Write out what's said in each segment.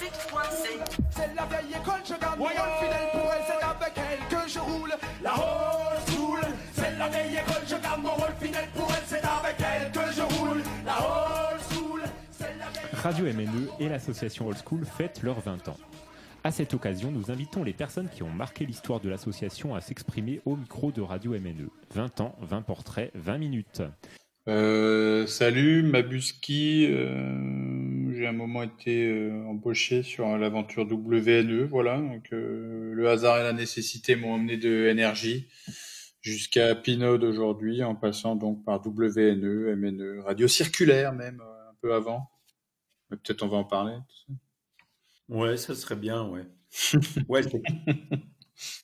C'est la vieille école, je garde mon rôle fidèle pour elle, c'est avec elle que je roule. La old school, c'est la vieille école, je garde mon rôle fidèle pour elle, c'est avec elle que je roule. La old school, c'est la vieille Radio MNE et l'association Old School fêtent leurs 20 ans. À cette occasion, nous invitons les personnes qui ont marqué l'histoire de l'association à s'exprimer au micro de Radio MNE. 20 ans, 20 portraits, 20 minutes. Euh, salut, Mabuski. Euh, j'ai un moment été euh, embauché sur l'aventure WNE, voilà. Donc euh, le hasard et la nécessité m'ont emmené de énergie jusqu'à Pinode aujourd'hui, en passant donc par WNE, MNE, radio circulaire même euh, un peu avant. Peut-être on va en parler. Ouais, ça serait bien, ouais.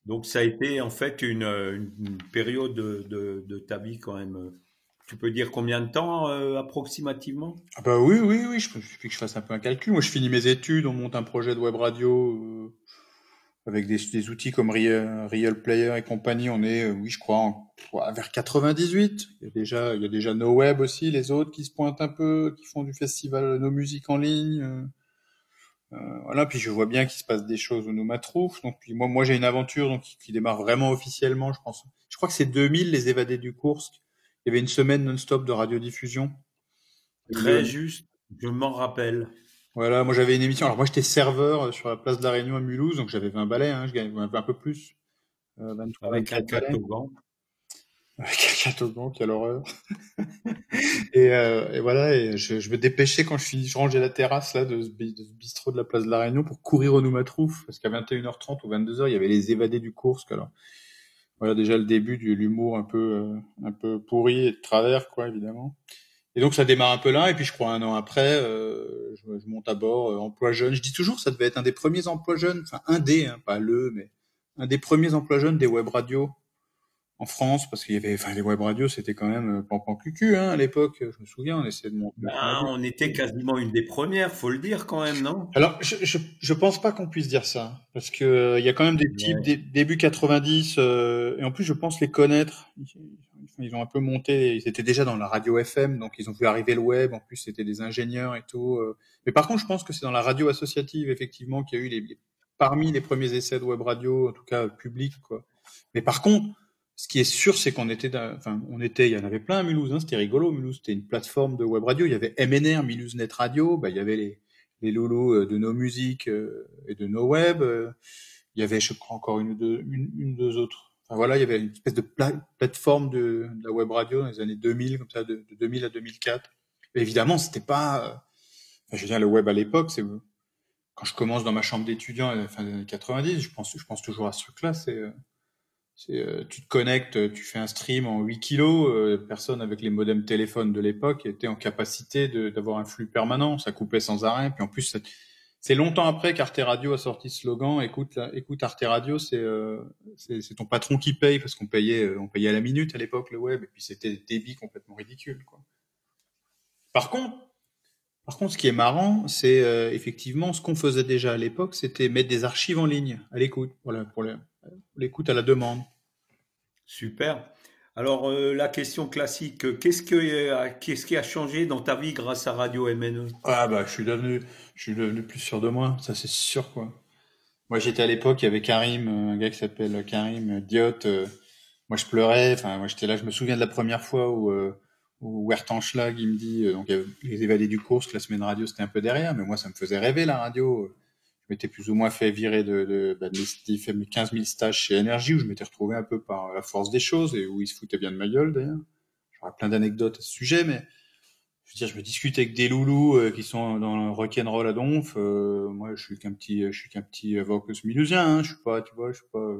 Donc ça a été en fait une période de, de, de ta vie quand même. Tu peux dire combien de temps euh, approximativement? Ah bah oui, oui, oui, je, il suffit que je fasse un peu un calcul. Moi, je finis mes études, on monte un projet de web radio euh, avec des, des outils comme Real, Real Player et compagnie. On est, euh, oui, je crois, vers 98. Il y a déjà, il y a déjà No Web aussi, les autres qui se pointent un peu, qui font du festival No Music en ligne. euh, euh, voilà, puis je vois bien qu'il se passe des choses au Noumatrouf. Donc, puis moi, moi, j'ai une aventure donc, qui, qui démarre vraiment officiellement, je pense. Je crois que c'est 2000, les évadés du Kursk. Il y avait une semaine non-stop de radiodiffusion. Très Le- juste, je m'en rappelle. voilà, moi j'avais une émission. Alors moi j'étais serveur euh, sur la place de la Réunion à Mulhouse, donc j'avais 20 balais, hein, je gagnais un peu, plus. Euh, 23, Avec un 24 balais. catogan. Avec un catogan, quelle horreur. et, euh, et voilà, et je, je me dépêchais quand je je rangeais la terrasse là de ce, bi- de ce bistrot de la place de la Réunion pour courir au Noumatrouf, parce qu'à 21h30 ou 22h, il y avait les évadés du Kursk. Alors voilà déjà le début de l'humour un peu euh, un peu pourri et de travers quoi évidemment. Et donc ça démarre un peu là, et puis je crois un an après, euh, je, je monte à bord, euh, emploi jeune. Je dis toujours, ça devait être un des premiers emplois jeunes, enfin un des, hein, pas le, mais un des premiers emplois jeunes des web radios en France, parce qu'il y avait, enfin les web radios, c'était quand même euh, pampan cucu hein, à l'époque. Je me souviens, on essayait de monter. Ben, on était quasiment une des premières, faut le dire quand même, non? Alors, je, je, je pense pas qu'on puisse dire ça, parce que euh, il y a quand même des types Ouais. dé- début 90, euh, et en plus je pense les connaître. Ils, ils ont un peu monté, ils étaient déjà dans la radio FM, donc ils ont vu arriver le web. En plus, c'était des ingénieurs et tout. euh. Mais par contre, je pense que c'est dans la radio associative effectivement qu'il y a eu les, les- parmi les premiers essais de web radio, en tout cas public, quoi. Mais par contre, ce qui est sûr, c'est qu'on était, enfin, on était, il y en avait plein à Mulhouse, hein, c'était rigolo. Mulhouse, c'était une plateforme de web radio. Il y avait MNR, Mulhouse Net Radio, bah, il y avait les, les loulous euh, de nos musiques euh, et de nos web. euh, Il y avait, je crois, encore une ou deux, autres. Enfin, voilà, il y avait une espèce de pla- plateforme de, la web radio dans les années 2000, comme ça, de, de 2000 à 2004. Et évidemment, c'était pas, je veux le web à l'époque, c'est quand je commence dans ma chambre d'étudiant à la fin des années 90, je pense, je pense toujours à ce truc-là, c'est, euh, tu te connectes, tu fais un stream en 8 kilos, euh, personne avec les modems téléphones de l'époque était en capacité d'avoir un flux permanent, ça coupait sans arrêt, puis en plus, c'est longtemps après qu'Arte Radio a sorti ce slogan, écoute, là, écoute Arte Radio, c'est, euh, ton patron qui paye, parce qu'on payait, euh, on payait à la minute à l'époque le web, et puis c'était des débits complètement ridicules, quoi. Par contre, par contre, ce qui est marrant, c'est euh, effectivement ce qu'on faisait déjà à l'époque, c'était mettre des archives en ligne à l'écoute, voilà, pour le- l'écoute à la demande. Super. Alors, euh, la question classique, euh, qu'est-ce que, euh, qu'est-ce qui a changé dans ta vie grâce à Radio MNE? Ah bah je suis devenu, je suis devenu plus sûr de moi, ça c'est sûr quoi. Moi j'étais à l'époque, il y avait Karim, un gars qui s'appelle Karim Diot. euh, moi je pleurais, enfin moi j'étais là, je me souviens de la première fois où euh, où Wertan Schlag il me dit, euh, donc il y avait les évadés du cours, que la semaine radio c'était un peu derrière, mais moi ça me faisait rêver la radio. Je m'étais plus ou moins fait virer de, de, bah, de mes- j'ai fait mes 15 000 stages chez Énergie où je m'étais retrouvé un peu par la force des choses et où ils se foutaient bien de ma gueule d'ailleurs. J'aurais plein d'anecdotes à ce sujet, mais je veux dire, je me discute avec des loulous euh, qui sont dans le rock'n'roll à donf. euh, moi, je suis qu'un petit, je suis qu'un petit Vocus milusien. Hein, je suis pas, tu vois, je suis pas.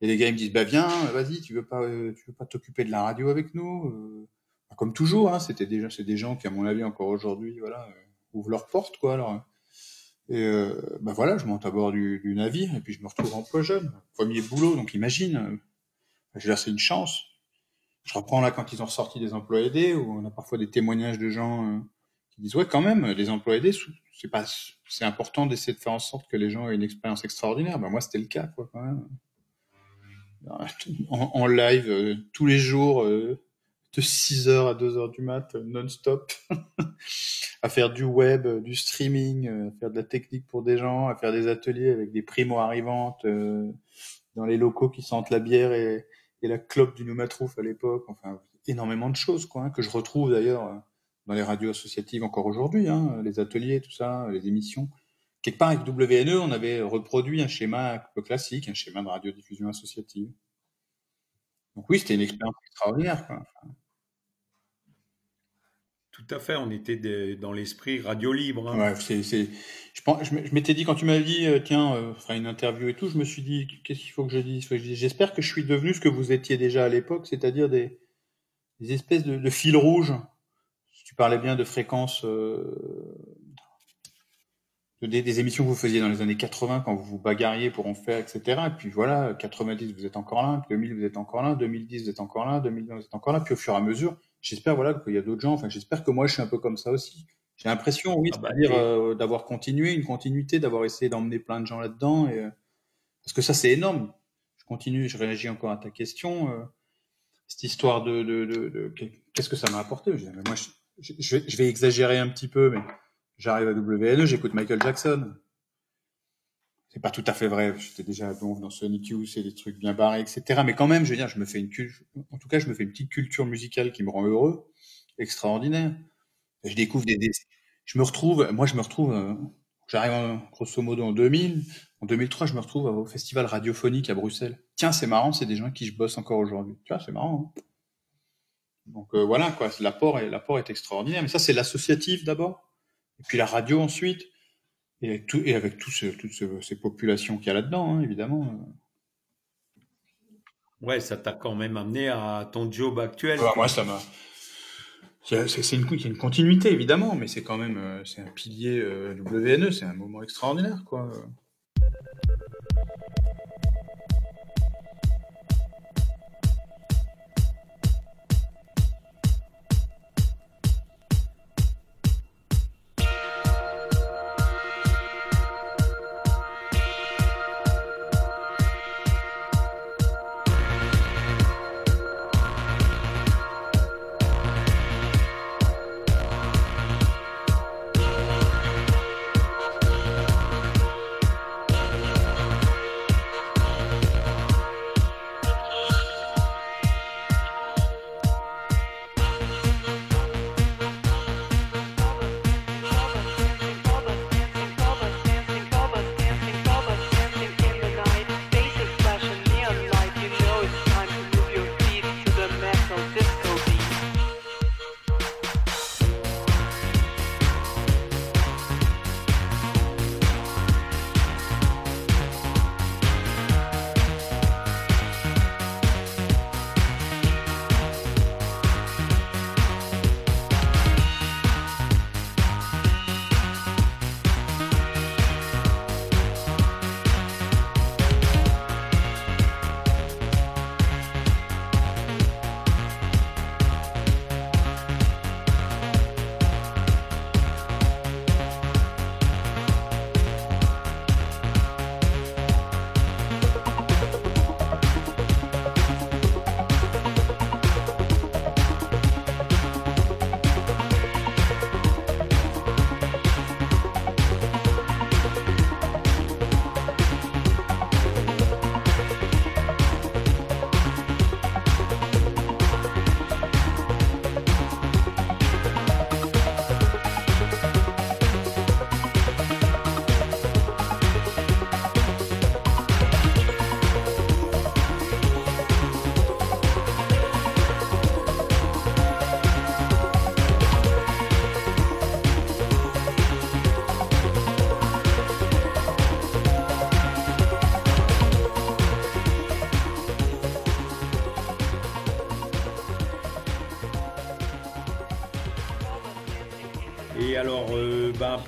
Et les gars ils me disent, bah viens, vas-y, tu veux pas, euh, tu veux pas t'occuper de la radio avec nous. Bah, Comme toujours, hein, c'était déjà, c'est des gens qui, à mon avis, encore aujourd'hui, voilà, ouvrent leurs portes, quoi. Alors, et euh, bah voilà, je monte à bord du, navire et puis je me retrouve emploi jeune, premier boulot. Donc imagine, euh, je veux une chance. Je reprends là quand ils ont sorti des emplois aidés, où on a parfois des témoignages de gens euh, qui disent ouais quand même, les emplois aidés, c'est pas, c'est important d'essayer de faire en sorte que les gens aient une expérience extraordinaire. Ben moi c'était le cas quoi quand même. En, en live euh, tous les jours, de 6h à 2h du mat, non-stop, à faire du web, du streaming, à faire de la technique pour des gens, à faire des ateliers avec des primo-arrivantes dans les locaux qui sentent la bière et, et la clope du Noumatrouf à l'époque. Enfin, énormément de choses, quoi, hein, que je retrouve d'ailleurs dans les radios associatives encore aujourd'hui, hein, les ateliers, tout ça, les émissions. Quelque part avec WNE, on avait reproduit un schéma un peu classique, un schéma de radiodiffusion associative. Donc oui, c'était une expérience extraordinaire. Quoi. Tout à fait, on était dans l'esprit radio libre. Hein. Ouais, c'est, je, je m'étais dit, quand tu m'as dit, euh, tiens, euh, une interview et tout, je me suis dit, qu'est-ce qu'il faut que je dise? J'espère que je suis devenu ce que vous étiez déjà à l'époque, c'est-à-dire des, des espèces de, de fils rouges tu parlais bien de fréquences, euh, des, émissions que vous faisiez dans les années 80 quand vous vous bagarriez pour en faire, etc. Et puis voilà, 90 vous êtes encore là, 2000 vous êtes encore là, 2010 vous êtes encore là, 2020 vous êtes encore là. Puis au fur et à mesure, j'espère voilà qu'il y a d'autres gens. Enfin, j'espère que moi je suis un peu comme ça aussi. J'ai l'impression, oui, ah bah, c'est-à-dire euh, d'avoir continué, une continuité, d'avoir essayé d'emmener plein de gens là-dedans. Et, euh, parce que ça, c'est énorme. Je continue, je réagis encore à ta question. cette histoire de, de, de, qu'est-ce que ça m'a apporté? Je, moi, je, je, vais, exagérer un petit peu, mais j'arrive à WNE, j'écoute Michael Jackson. C'est pas tout à fait vrai. J'étais déjà dans Sonic Youth, c'est des trucs bien barrés, etc. Mais quand même, je veux dire, je me fais une en tout cas, je me fais une petite culture musicale qui me rend heureux, extraordinaire. je découvre des, je me retrouve, moi, je me retrouve, euh, j'arrive grosso modo en 2000. En 2003, je me retrouve au festival radiophonique à Bruxelles. Tiens, c'est marrant, c'est des gens qui je bosse encore aujourd'hui. Tu vois, c'est marrant. Hein donc euh, voilà, quoi, l'apport est, l'apport est extraordinaire. Mais ça, c'est l'associatif d'abord, et puis la radio ensuite, et avec, tout, et avec toutes ces populations qu'il y a là-dedans, hein, évidemment. Ouais, ça t'a quand même amené à ton job actuel. moi, ça m'a. C'est une, une, continuité, évidemment, mais c'est quand même euh, c'est un pilier euh, WNE, c'est un moment extraordinaire, quoi.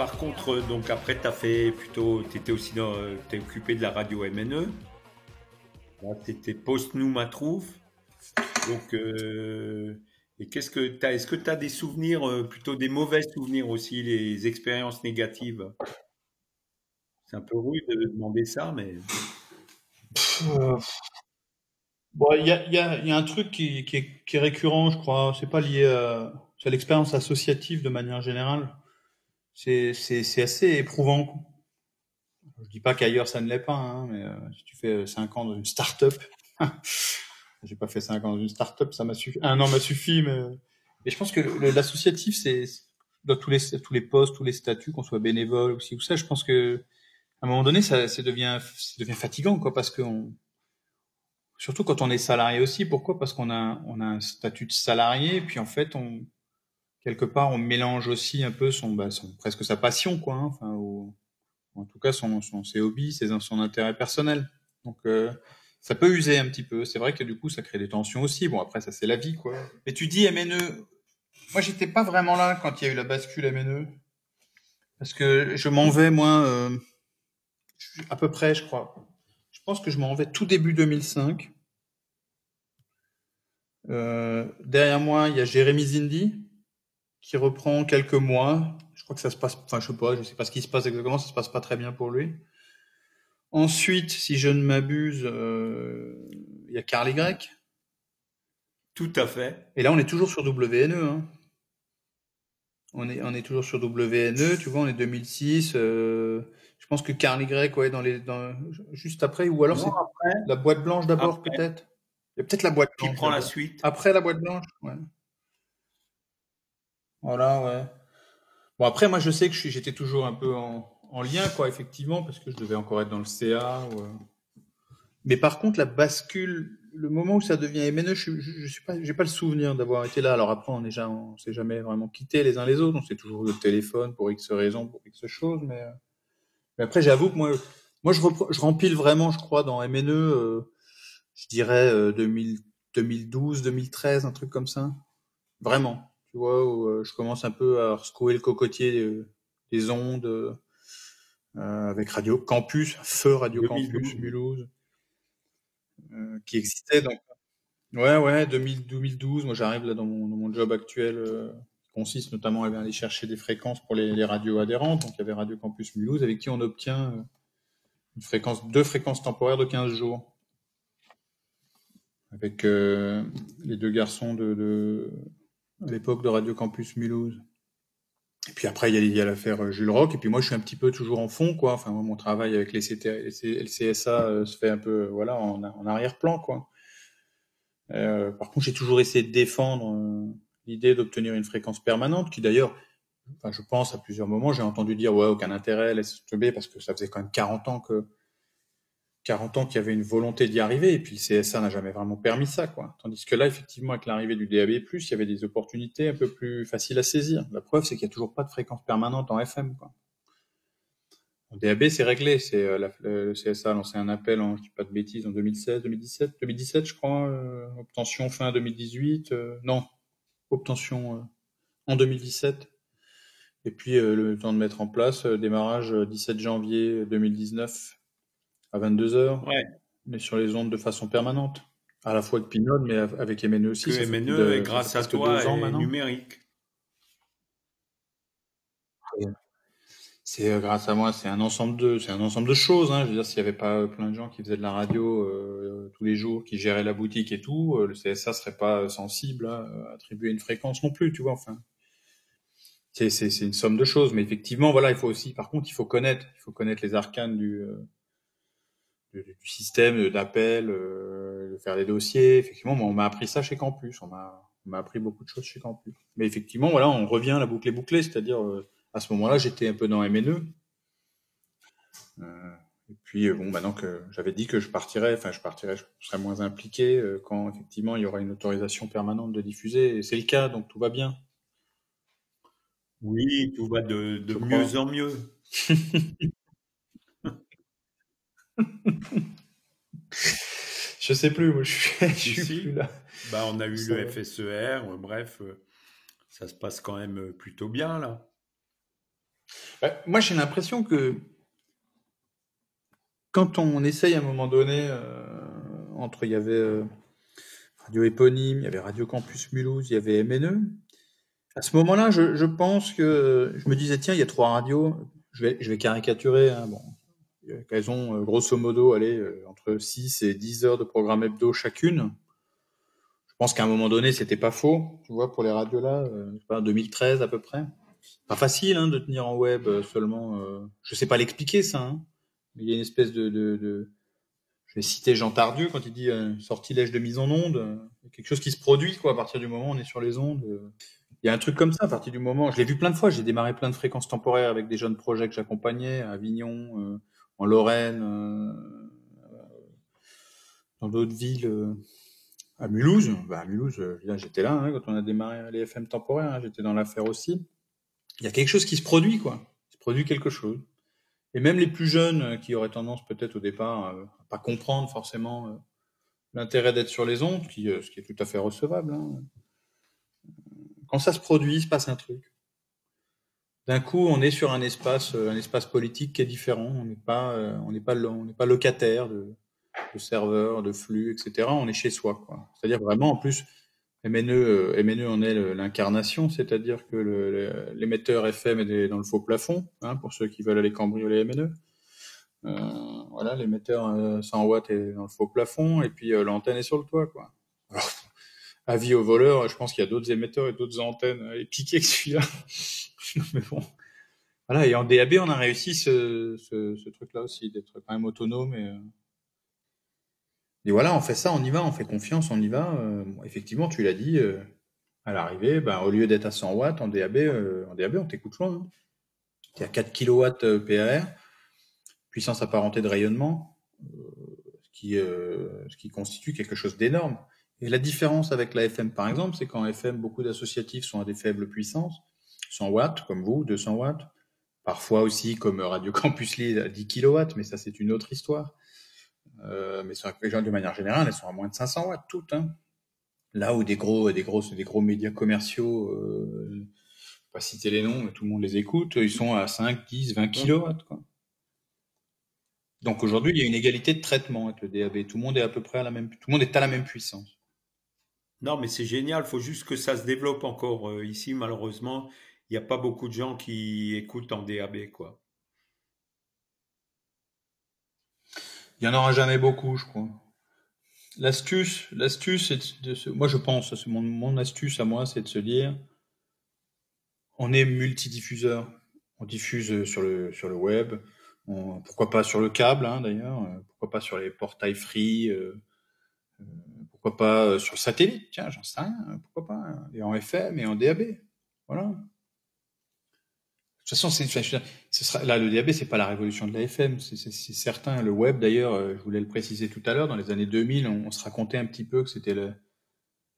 Par contre, donc après, tu as fait plutôt, tu étais aussi dans, es occupé de la radio MNE. Tu étais post-Noumatrouf. Donc, euh, et qu'est-ce que tu Est-ce que tu as des souvenirs, euh, plutôt des mauvais souvenirs aussi, les expériences négatives? C'est un peu rude de demander ça, mais. Bon, il y a, y, a, un truc qui, qui, est, qui, est, récurrent, je crois. C'est pas lié à, à l'expérience associative de manière générale. C'est assez éprouvant. Je dis pas qu'ailleurs ça ne l'est pas, hein, mais euh, si tu fais 5 ans dans une start-up, j'ai pas fait 5 ans dans une start-up, ça m'a suffi, un an m'a suffi, mais, mais je pense que l'associatif, c'est dans tous les, tous les postes, tous les statuts, qu'on soit bénévole ou si ou ça, je pense que à un moment donné, ça, ça devient, ça devient fatigant, quoi, parce que surtout quand on est salarié aussi. Pourquoi? Parce qu'on a, on a un statut de salarié, puis en fait, on, quelque part, on mélange aussi un peu son, bah, presque sa passion, quoi. Hein, enfin, ou, en tout cas, son, ses hobbies, ses, son intérêt personnel. Donc, euh, ça peut user un petit peu. C'est vrai que du coup, ça crée des tensions aussi. Bon, après, ça, c'est la vie, quoi. Mais tu dis MNE. Moi, j'étais pas vraiment là quand il y a eu la bascule MNE. Parce que je m'en vais, moi, euh, à peu près, je crois. Je pense que je m'en vais tout début 2005. Euh, derrière moi, il y a Jérémy Zindi qui reprend quelques mois. Je crois que ça se passe, enfin, je sais pas, je sais pas ce qui se passe exactement, ça se passe pas très bien pour lui. Ensuite, si je ne m'abuse, euh, il y a Carl Y. Tout à fait. Et là, on est toujours sur WNE. Hein. On, est, on est toujours sur WNE, tu vois, on est 2006. Euh, je pense que Carl Y, ouais, dans les, dans, juste après, ou alors c'est la boîte blanche d'abord, peut-être. Il y a peut-être la boîte blanche. Qui prend la suite. Après la boîte blanche, ouais. Voilà, ouais. Bon, après, moi, je sais que j'étais toujours un peu en, en, lien, quoi, effectivement, parce que je devais encore être dans le CA. Euh. Mais par contre, la bascule, le moment où ça devient MNE, je, je, suis pas, j'ai pas le souvenir d'avoir été là. Alors après, on n'est jamais, on s'est jamais vraiment quitté les uns les autres. On s'est toujours eu au téléphone pour X raisons, pour X choses. Mais, euh. mais après, j'avoue que moi, moi, je, je rempile vraiment, je crois, dans MNE, euh, je dirais 2000, 2012, 2013, un truc comme ça. Vraiment tu vois, où euh, je commence un peu à secouer le cocotier des, ondes euh, avec Radio Campus, Feu Radio Campus Mulhouse, euh, qui existait. Donc, ouais, ouais, 2012. Moi, j'arrive là dans mon, dans mon, job actuel, qui consiste notamment à aller chercher des fréquences pour les, les, radios adhérentes. Donc, il y avait Radio Campus Mulhouse, avec qui on obtient une fréquence, deux fréquences temporaires de 15 jours avec euh, les deux garçons de, de, à l'époque de Radio Campus Mulhouse. Et puis après, il y a, l'affaire Jules Roch. Et puis moi, je suis un petit peu toujours en fond, quoi. Enfin, mon travail avec les, CT, les CSA euh, se fait un peu, voilà, en, arrière-plan, quoi. Euh, par contre, j'ai toujours essayé de défendre euh, l'idée d'obtenir une fréquence permanente, qui d'ailleurs, enfin, je pense à plusieurs moments, j'ai entendu dire, ouais, aucun intérêt, laisse tomber, parce que ça faisait quand même 40 ans que 40 ans qu'il y avait une volonté d'y arriver, et puis le CSA n'a jamais vraiment permis ça, quoi. Tandis que là, effectivement, avec l'arrivée du DAB+, il y avait des opportunités un peu plus faciles à saisir. La preuve, c'est qu'il n'y a toujours pas de fréquence permanente en FM, quoi. En DAB, c'est réglé. C'est euh, le CSA a lancé un appel en, je dis pas de bêtises, en 2016, 2017, 2017, je crois, euh, obtention fin 2018, euh, non, obtention en 2017. Et puis le temps de mettre en place, démarrage 17 janvier 2019 à 22 heures. Ouais. Mais sur les ondes de façon permanente. À la fois avec Pinot, mais avec MNE aussi. Que MNE, et grâce à toi, ans, est numérique. C'est euh, grâce à moi, c'est un ensemble de, c'est un ensemble de choses. Hein. Je veux dire, s'il n'y avait pas plein de gens qui faisaient de la radio euh, tous les jours, qui géraient la boutique et tout, euh, le CSA serait pas sensible à, attribuer une fréquence non plus, tu vois. Enfin, c'est une somme de choses. Mais effectivement, voilà, il faut aussi, par contre, il faut connaître, il faut connaître les arcanes du, du, système d'appel, euh, de faire des dossiers. Effectivement, on m'a appris ça chez Campus. On m'a, m'a appris beaucoup de choses chez Campus. Mais effectivement, voilà, on revient à la boucle est bouclée, c'est-à-dire euh, à ce moment-là, j'étais un peu dans MNE. Euh, et puis bon, maintenant que j'avais dit que je partirais, enfin je partirais, je serais moins impliqué quand effectivement il y aura une autorisation permanente de diffuser. Et c'est le cas, donc tout va bien. Oui, tout va de, de mieux en mieux. je sais plus, je suis, suis plus là. Bah, on a eu le FSER, euh, bref, euh, ça se passe quand même euh, plutôt bien là. Bah, moi, j'ai l'impression que quand on essaye à un moment donné, entre il y avait Radio Éponyme, il y avait Radio Campus Mulhouse, il y avait MNE. À ce moment-là, je, je, pense que je me disais tiens, il y a trois radios. Je vais, je vais caricaturer. Hein, bon, qu'elles ont euh, grosso modo allez, euh, entre 6 et 10 heures de programme hebdo chacune. Je pense qu'à un moment donné, c'était pas faux, tu vois, pour les radios là, euh, pas 2013 à peu près. Pas facile hein, de tenir en web euh, seulement. Euh, je sais pas l'expliquer ça, hein, il y a une espèce de, de, de... Je vais citer Jean Tardieu quand il dit euh, sortilège de mise en onde. euh, quelque chose qui se produit quoi à partir du moment où on est sur les ondes. euh. Il y a un truc comme ça à partir du moment. Je l'ai vu plein de fois. J'ai démarré plein de fréquences temporaires avec des jeunes projets que j'accompagnais à Avignon, euh, en Lorraine, euh, dans d'autres villes. euh, à Mulhouse, bah à Mulhouse, euh, j'étais là hein, quand on a démarré les FM temporaires, hein, j'étais dans l'affaire aussi. Il y a quelque chose qui se produit, quoi. Il se produit quelque chose. Et même les plus jeunes euh, qui auraient tendance peut-être au départ euh, à pas comprendre forcément euh, l'intérêt d'être sur les ondes, qui, euh, ce qui est tout à fait recevable. hein. Quand ça se produit, il se passe un truc. D'un coup, on est sur un espace, euh, un espace politique qui est différent. On n'est pas, euh, on n'est pas, on n'est pas locataire de, de serveurs, de flux, etc. On est chez soi, quoi. C'est-à-dire vraiment, en plus, MNE, euh, MNE en est l'incarnation, c'est-à-dire que l'émetteur FM est dans le faux plafond, hein, pour ceux qui veulent aller cambrioler MNE. Voilà, l'émetteur euh, 100 watts est dans le faux plafond, et puis l'antenne est sur le toit, quoi. Alors, avis aux voleurs, je pense qu'il y a d'autres émetteurs et d'autres antennes à piquer que celui-là. Mais bon. Voilà, et en DAB, on a réussi ce, truc-là aussi, d'être quand même autonome et, euh, et voilà, on fait ça, on y va, on fait confiance, on y va. Euh, effectivement, tu l'as dit, euh, à l'arrivée, ben, au lieu d'être à 100 watts en DAB, en DAB on t'écoute loin. Hein. À 4 kW PAR, puissance apparentée de rayonnement, ce, qui, ce qui constitue quelque chose d'énorme. Et la différence avec la FM, par exemple, c'est qu'en FM, beaucoup d'associatifs sont à des faibles puissances, 100 watts, comme vous, 200 watts, parfois aussi comme Radio Campus Lille à 10 kW, mais ça, c'est une autre histoire. Euh, mais sur de manière générale, elles sont à moins de 500 watts toutes. Hein. Là où des gros, des gros, des gros médias commerciaux, euh, je vais pas citer les noms, mais tout le monde les écoute, ils sont à 5, 10, 20 kilowatts. Quoi. Donc aujourd'hui, il y a une égalité de traitement avec le DAB. Tout le monde est à peu près à la même, tout le monde est à la même puissance. Non, mais c'est génial. Il faut juste que ça se développe encore. Euh, ici, malheureusement, n'y a pas beaucoup de gens qui écoutent en DAB, quoi. Il y en aura jamais beaucoup, je crois. L'astuce, l'astuce, c'est de se, moi je pense, c'est mon, astuce à moi, c'est de se dire, on est multidiffuseur, on diffuse sur le web, pourquoi pas sur le câble hein, d'ailleurs, euh, pourquoi pas sur les portails free, euh, euh, pourquoi pas sur satellite, tiens, j'en sais rien, hein, pourquoi pas, hein, et en FM et en DAB, voilà. De toute façon, c'est, ce sera, là, le DAB, c'est pas la révolution de la FM, c'est, certain. Le web, d'ailleurs, euh, je voulais le préciser tout à l'heure, dans les années 2000, on, on se racontait un petit peu que c'était le,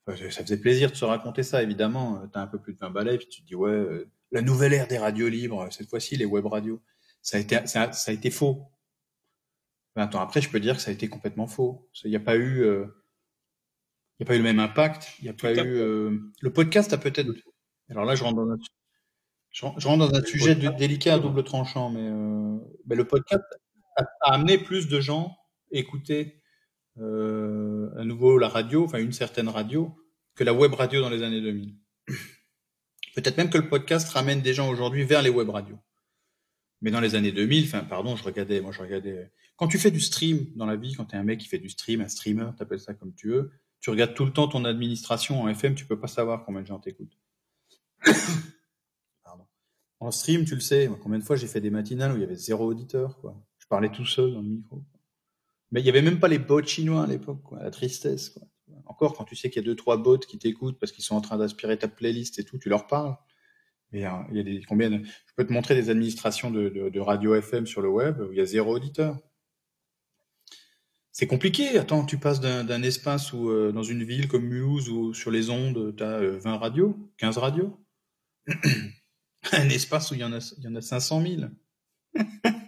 enfin, ça faisait plaisir de se raconter ça, évidemment. Euh, T'as un peu plus de 20 balais, puis tu te dis, ouais, euh, la nouvelle ère des radios libres, cette fois-ci, les web radios. Ça a été, ça a, ça a été faux. 20 ans après, je peux dire que ça a été complètement faux. Il n'y a pas eu, euh, il y a pas eu le même impact. Il n'y a pas eu, le podcast a peut-être, alors là, je rentre dans un, je rentre je rentre dans un sujet podcast, délicat à double tranchant, mais, euh, mais le podcast a, a amené plus de gens à écouter euh, à nouveau la radio, enfin une certaine radio, que la web radio dans les années 2000. Peut-être même que le podcast ramène des gens aujourd'hui vers les web radios. Mais dans les années 2000, enfin pardon, je regardais, moi je regardais. Quand tu fais du stream dans la vie, quand tu es un mec qui fait du stream, un streamer, t'appelles ça comme tu veux, tu regardes tout le temps ton administration en FM, tu peux pas savoir combien de gens t'écoutent. En stream, tu le sais, combien de fois j'ai fait des matinales où il y avait zéro auditeur, quoi. Je parlais tout seul dans le micro. Mais il y avait même pas les bots chinois à l'époque, quoi. La tristesse. Encore, quand tu sais qu'il y a deux, trois bots qui t'écoutent parce qu'ils sont en train d'aspirer ta playlist et tout, tu leur parles. Mais euh, il y a des, combien de- je peux te montrer des administrations de, radio FM sur le web où il y a zéro auditeur. C'est compliqué. Attends, tu passes d'un d'un espace où, euh, dans une ville comme Mulhouse, où sur les ondes, tu as 20 radios, 15 radios, un espace où il y en a, il y en a 500 000.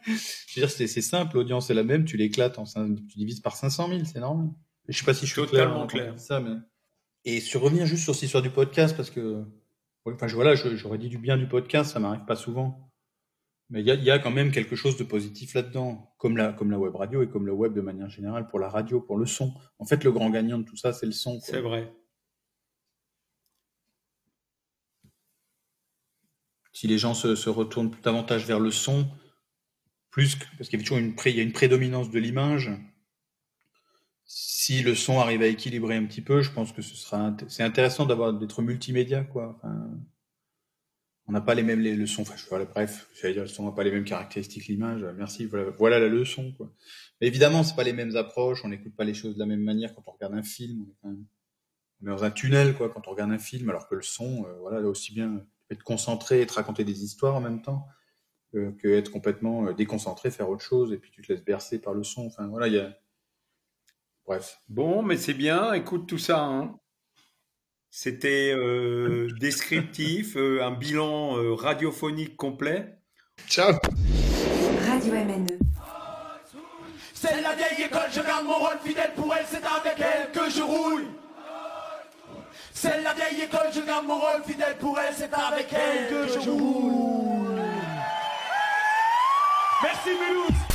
Je veux dire, c'est simple, l'audience est la même, tu l'éclates, en tu divises par 500 000, c'est normal. Je sais pas si je suis Totalement clair. quand clair. dis Ça, mais... Et sur revenir juste sur cette histoire du podcast, parce que, enfin, je, voilà, j'aurais dit du bien du podcast, ça m'arrive pas souvent. Mais il y a, y a quand même quelque chose de positif là-dedans, comme la, comme la web radio et comme le web de manière générale pour la radio, pour le son. En fait, le grand gagnant de tout ça, c'est le son. C'est vrai. Si les gens se, se retournent davantage vers le son, plus parce qu'il y toujours une, y a une prédominance de l'image. Si le son arrive à équilibrer un petit peu, je pense que ce sera c'est intéressant d'être multimédia quoi. on n'a pas les mêmes les leçons. Enfin, je, bref, j'allais dire le son n'a pas les mêmes caractéristiques l'image. Merci, voilà, la leçon quoi. Mais évidemment, c'est pas les mêmes approches. On n'écoute pas les choses de la même manière quand on regarde un film. On est, dans un tunnel quoi quand on regarde un film, alors que le son, euh, voilà, aussi bien être concentré et te raconter des histoires en même temps que, être complètement euh, déconcentré, faire autre chose, et puis tu te laisses bercer par le son. Enfin, voilà, il y a. Bref. Bon, mais c'est bien, écoute tout ça. Hein. C'était euh, descriptif, euh, un bilan radiophonique complet. Ciao. Radio MNE. C'est la vieille école, je garde mon rôle fidèle pour elle, c'est avec elle que je roule. C'est la vieille école, je garde mon rôle fidèle pour elle, c'est avec elle que je roule. Merci Mulhouse